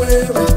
wewe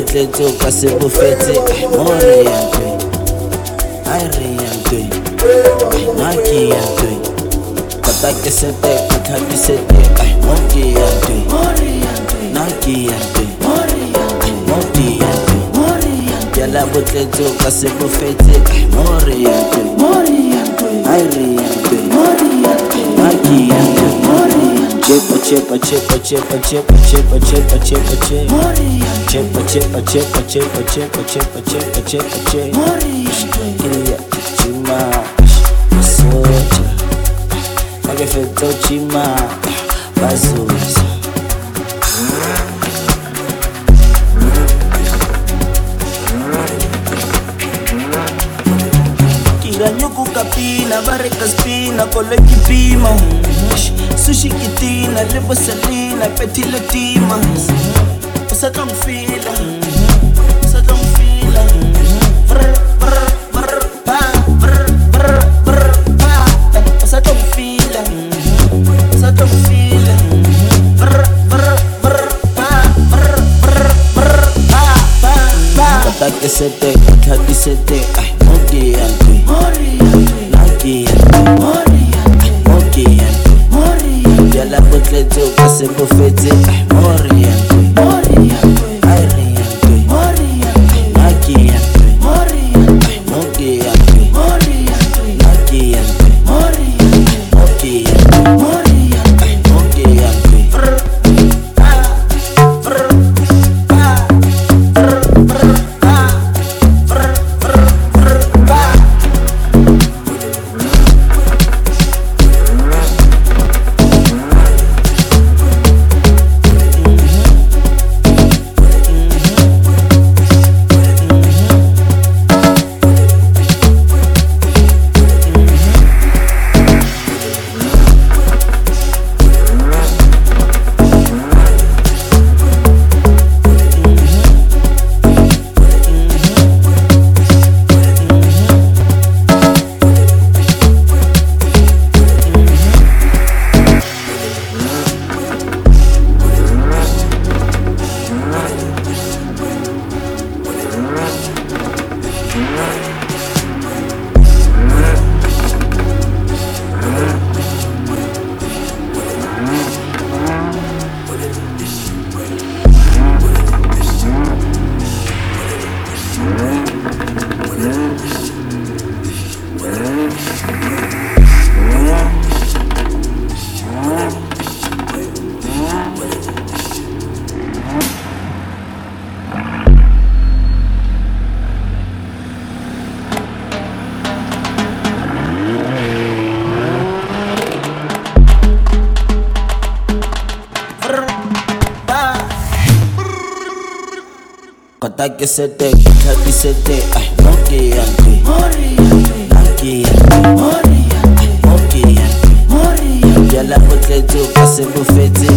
Ndoto kwa sibu feti Mwana yantui Aire yantui Naki yantui Kata kisete kata kisete Moki yantui Naki yantui Moki yantui Yala butletu kwa sibu feti Mwana yantui Aire yantui Naki yantui Ciepa, ciepa, ciepa, ciepa, ciepa, ciepa, ciepa, ciepa, ciepa Ciepa, ciepa, ciepa, ciepa, ciepa, ciepa, ciepa, ciepa, ciepa Ile ci masz, posłuchaj Tak jak to ci ma, bazuj Kila nyuku kapina, bareka spina, kole kipima Mwish Sushi Kitina, Lebo Selena, Petit Letima. Usa tranquila, usa tranquila. Brr, brr, brr, pa, brr, brr, brr, pa. Usa tranquila, usa tranquila. Brr, brr, brr, pa, brr, pa, pa, pa. take sete take sete ay monkey yante monkey. Yante monkey. Yante yala potle tu kase bufete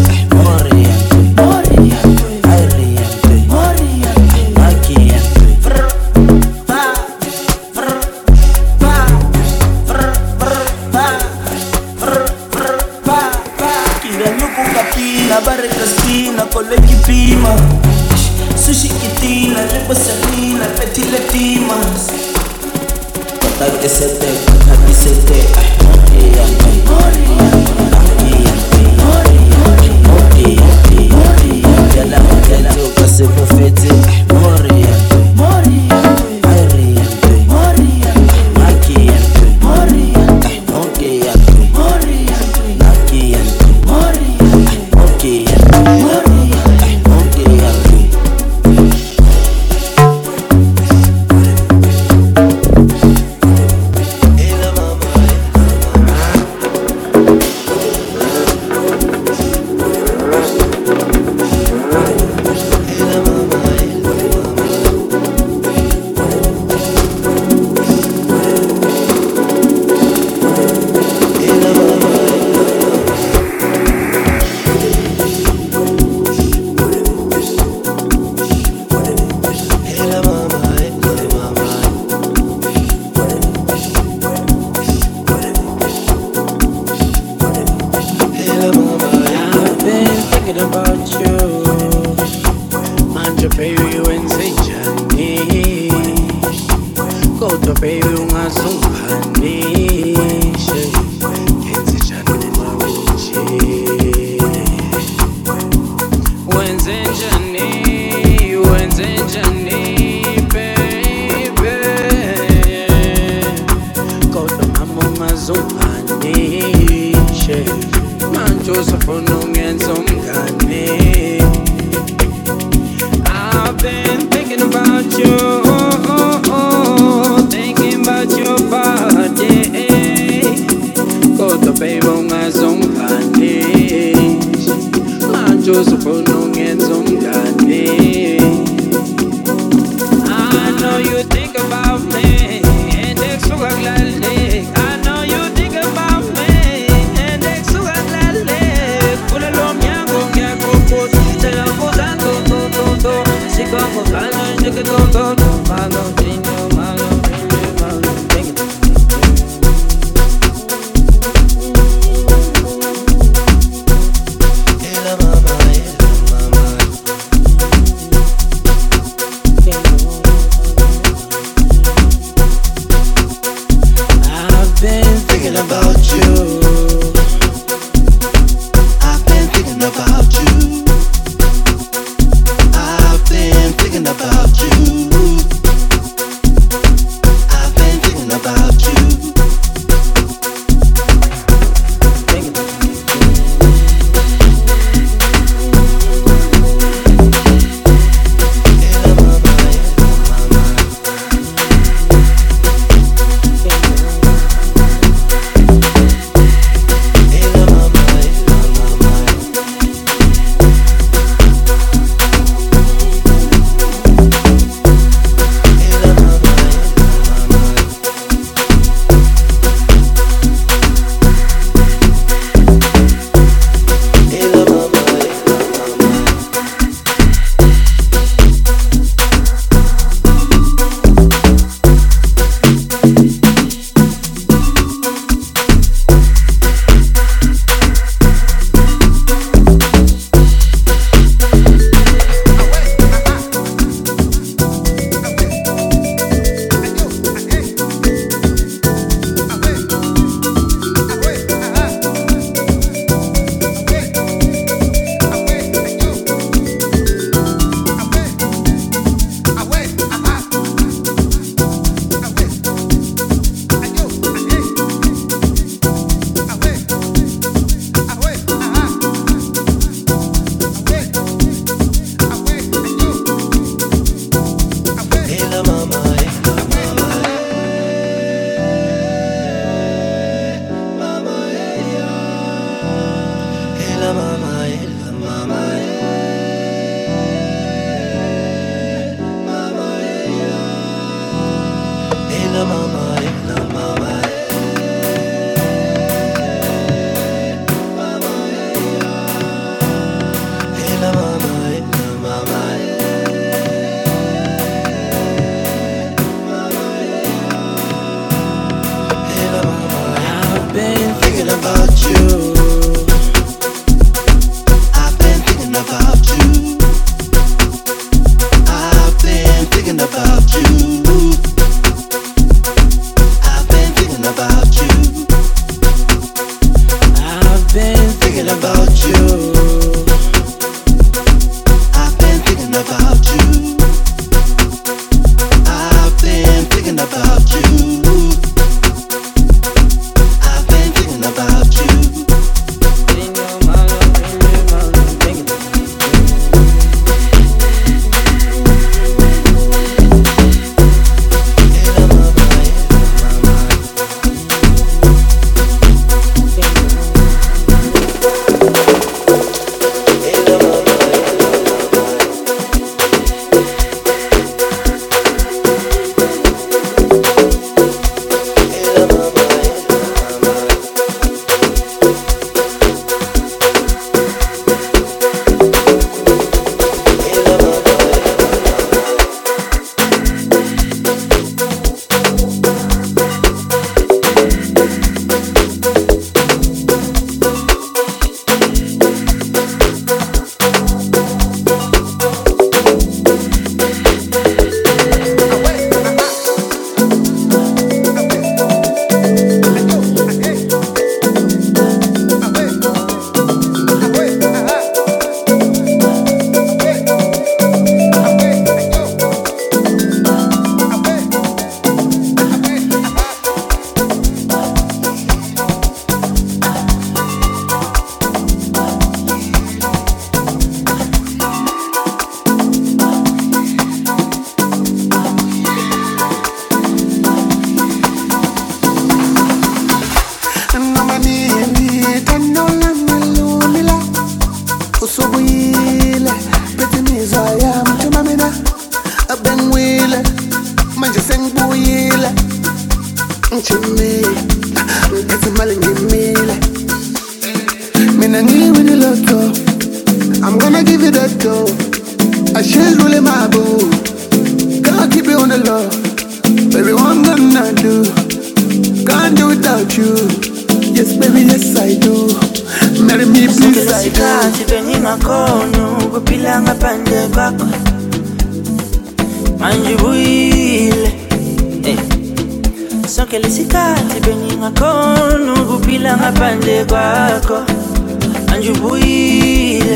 kwako anjibuyile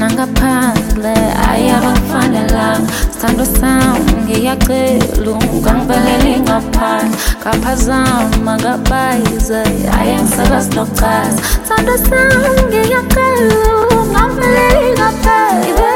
Nangaphandle ayabafana la sithando sam ngiyacela ungangivalele ngaphandle. Ngaphazama ngabayize aye ngisakazi lokuchaza sando sam ngiyacela ungangivalele ngaphandle.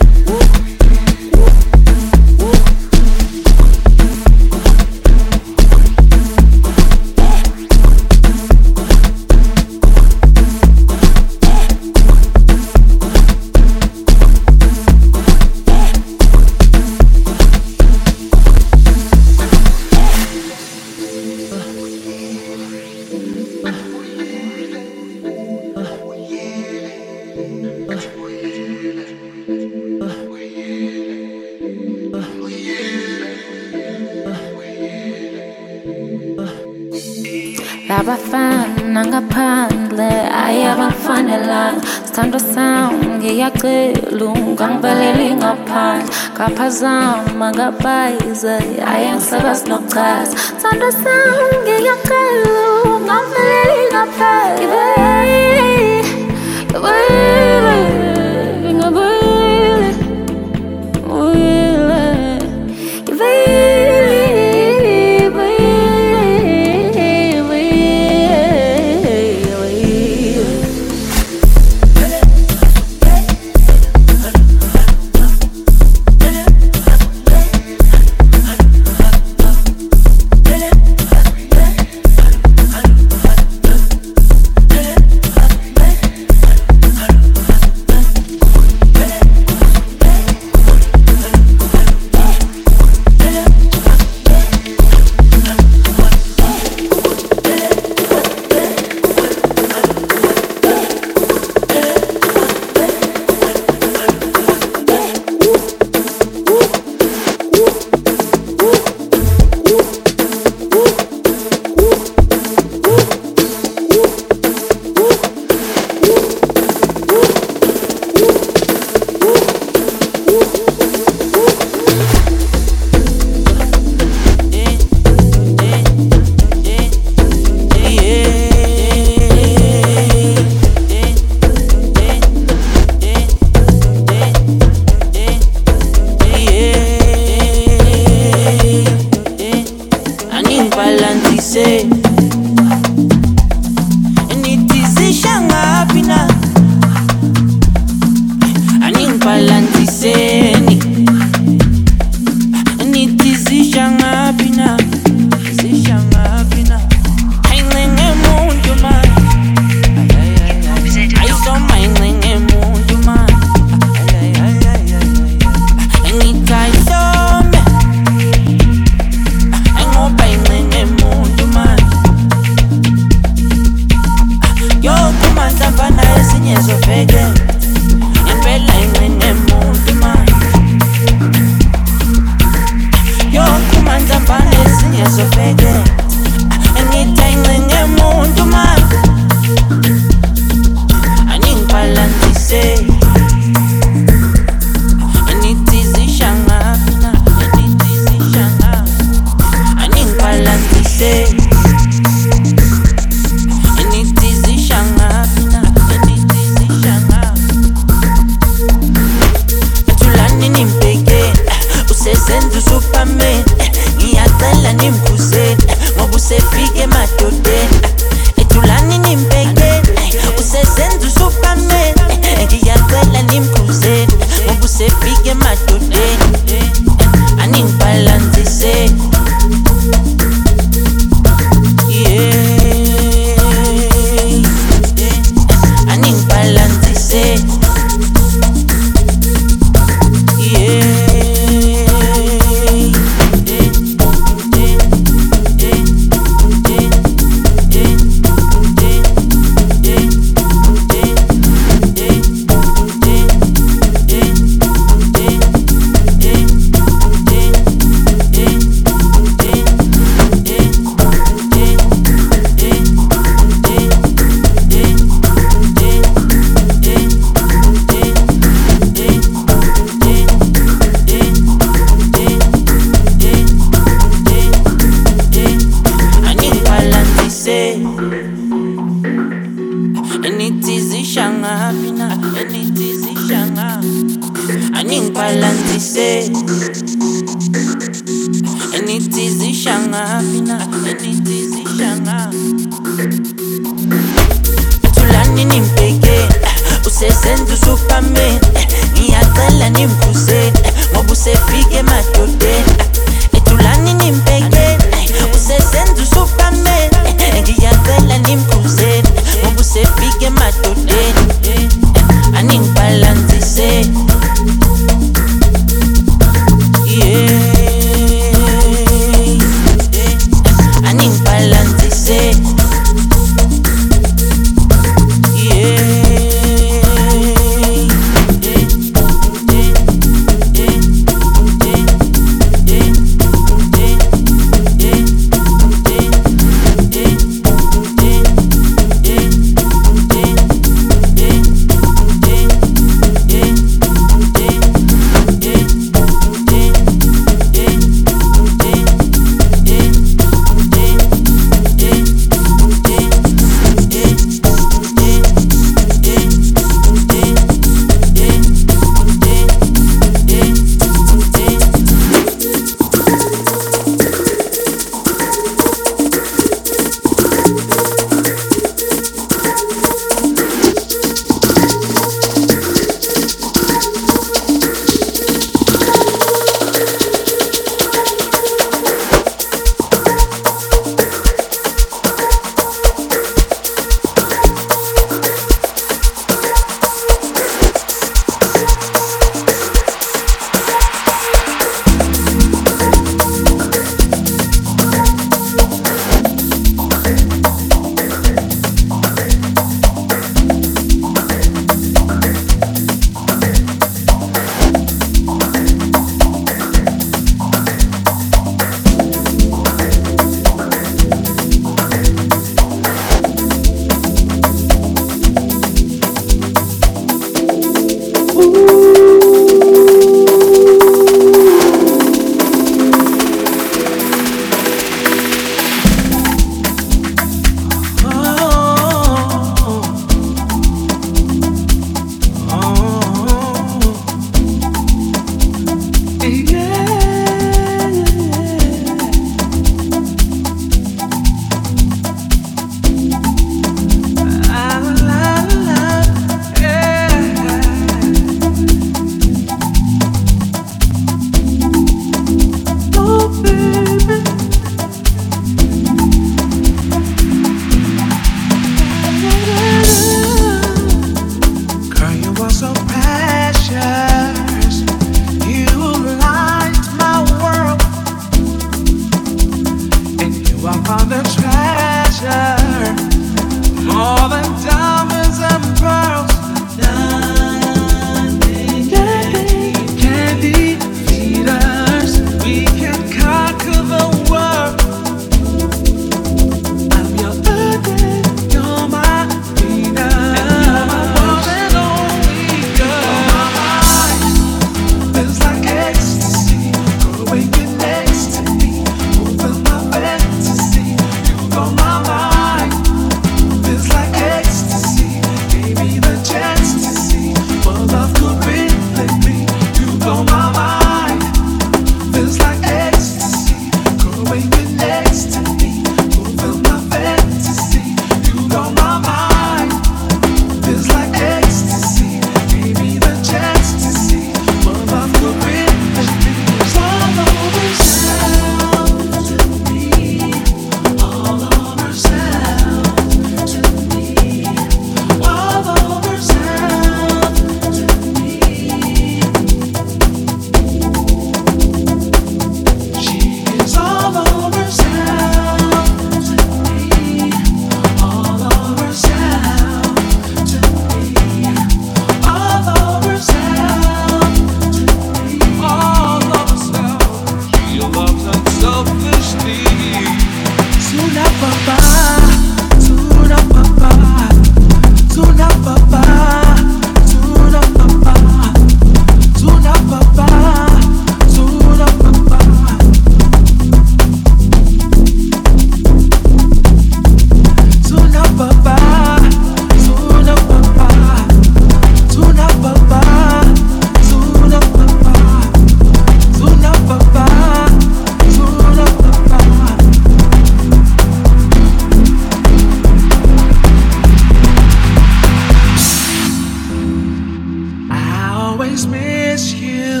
always miss you.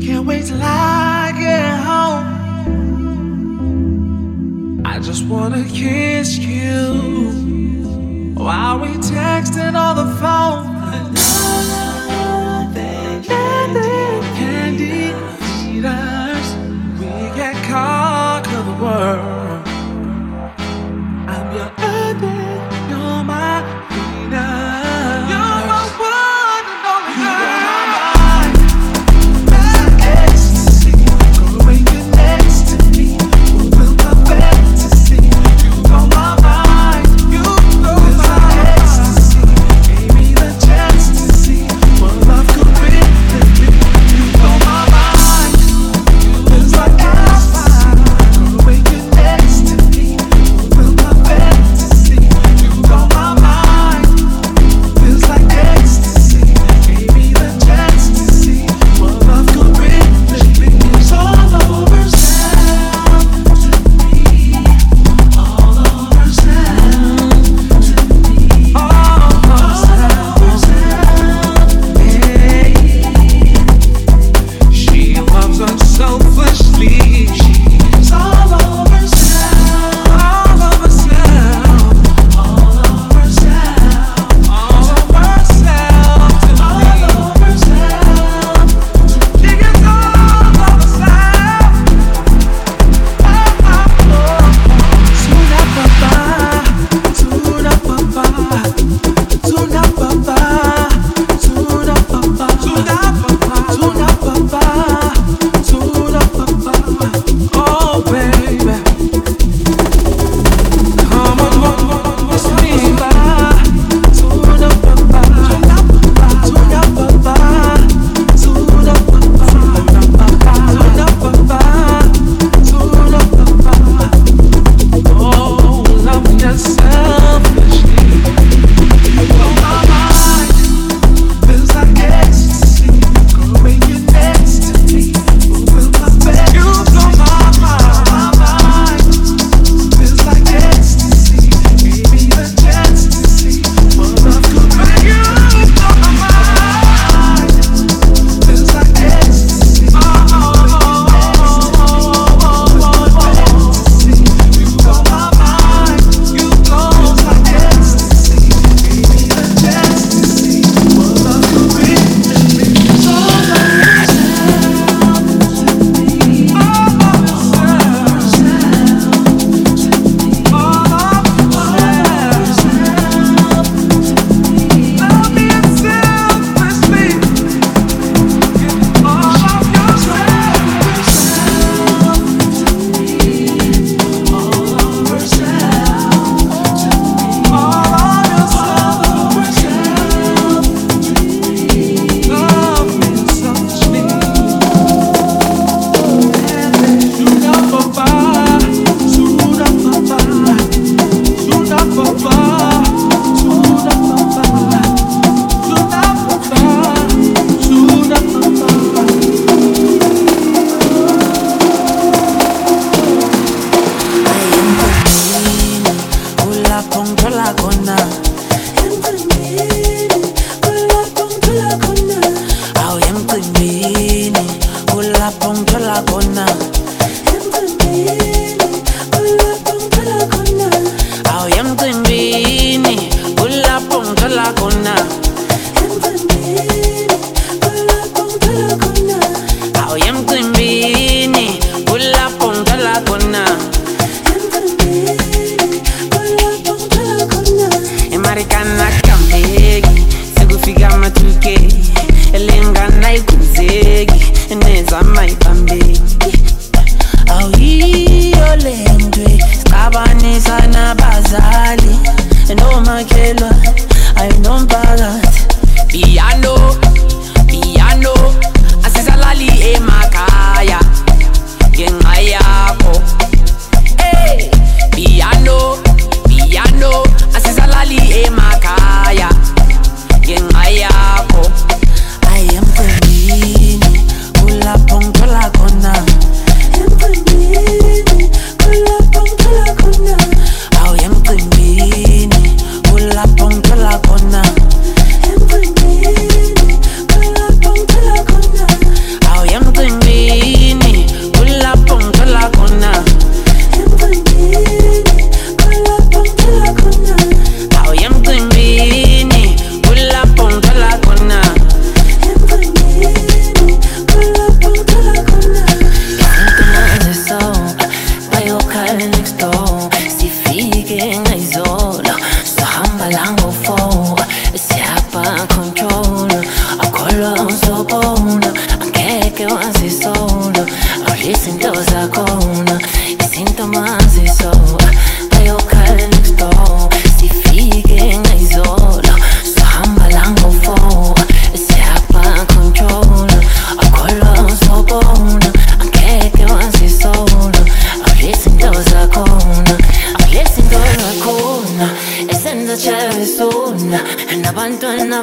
Can't wait till I get home. I just wanna kiss you. While we texting on the phone.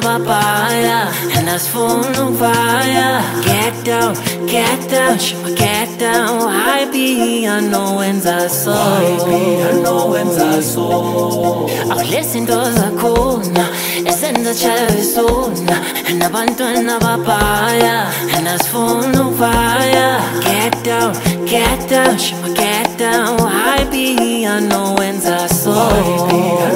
Nabantwana babhaya nasifuna ukuvaya get down get down shima get down. Happy anowenza so awulizinto zakhona esenza chavesona nabantwana babhaya nasifuna ukuvaya get down get down shima get down. Happy anowenza so I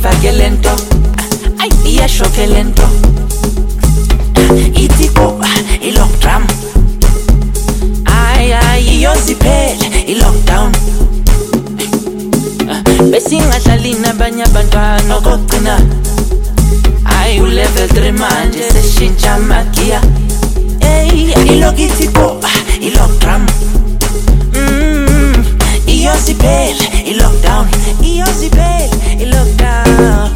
fa che lento. Y eso que lento. Y tipo, y lockdown. Ay, ay, yo ziphele y lockdown. Besingadlali nabanye abantwana okogcina hayi ulevel 3 manje seshintsha amagiya eyi ilokithi boba ilokdrum iyosipele i-lockdown iyosipele in lockdown.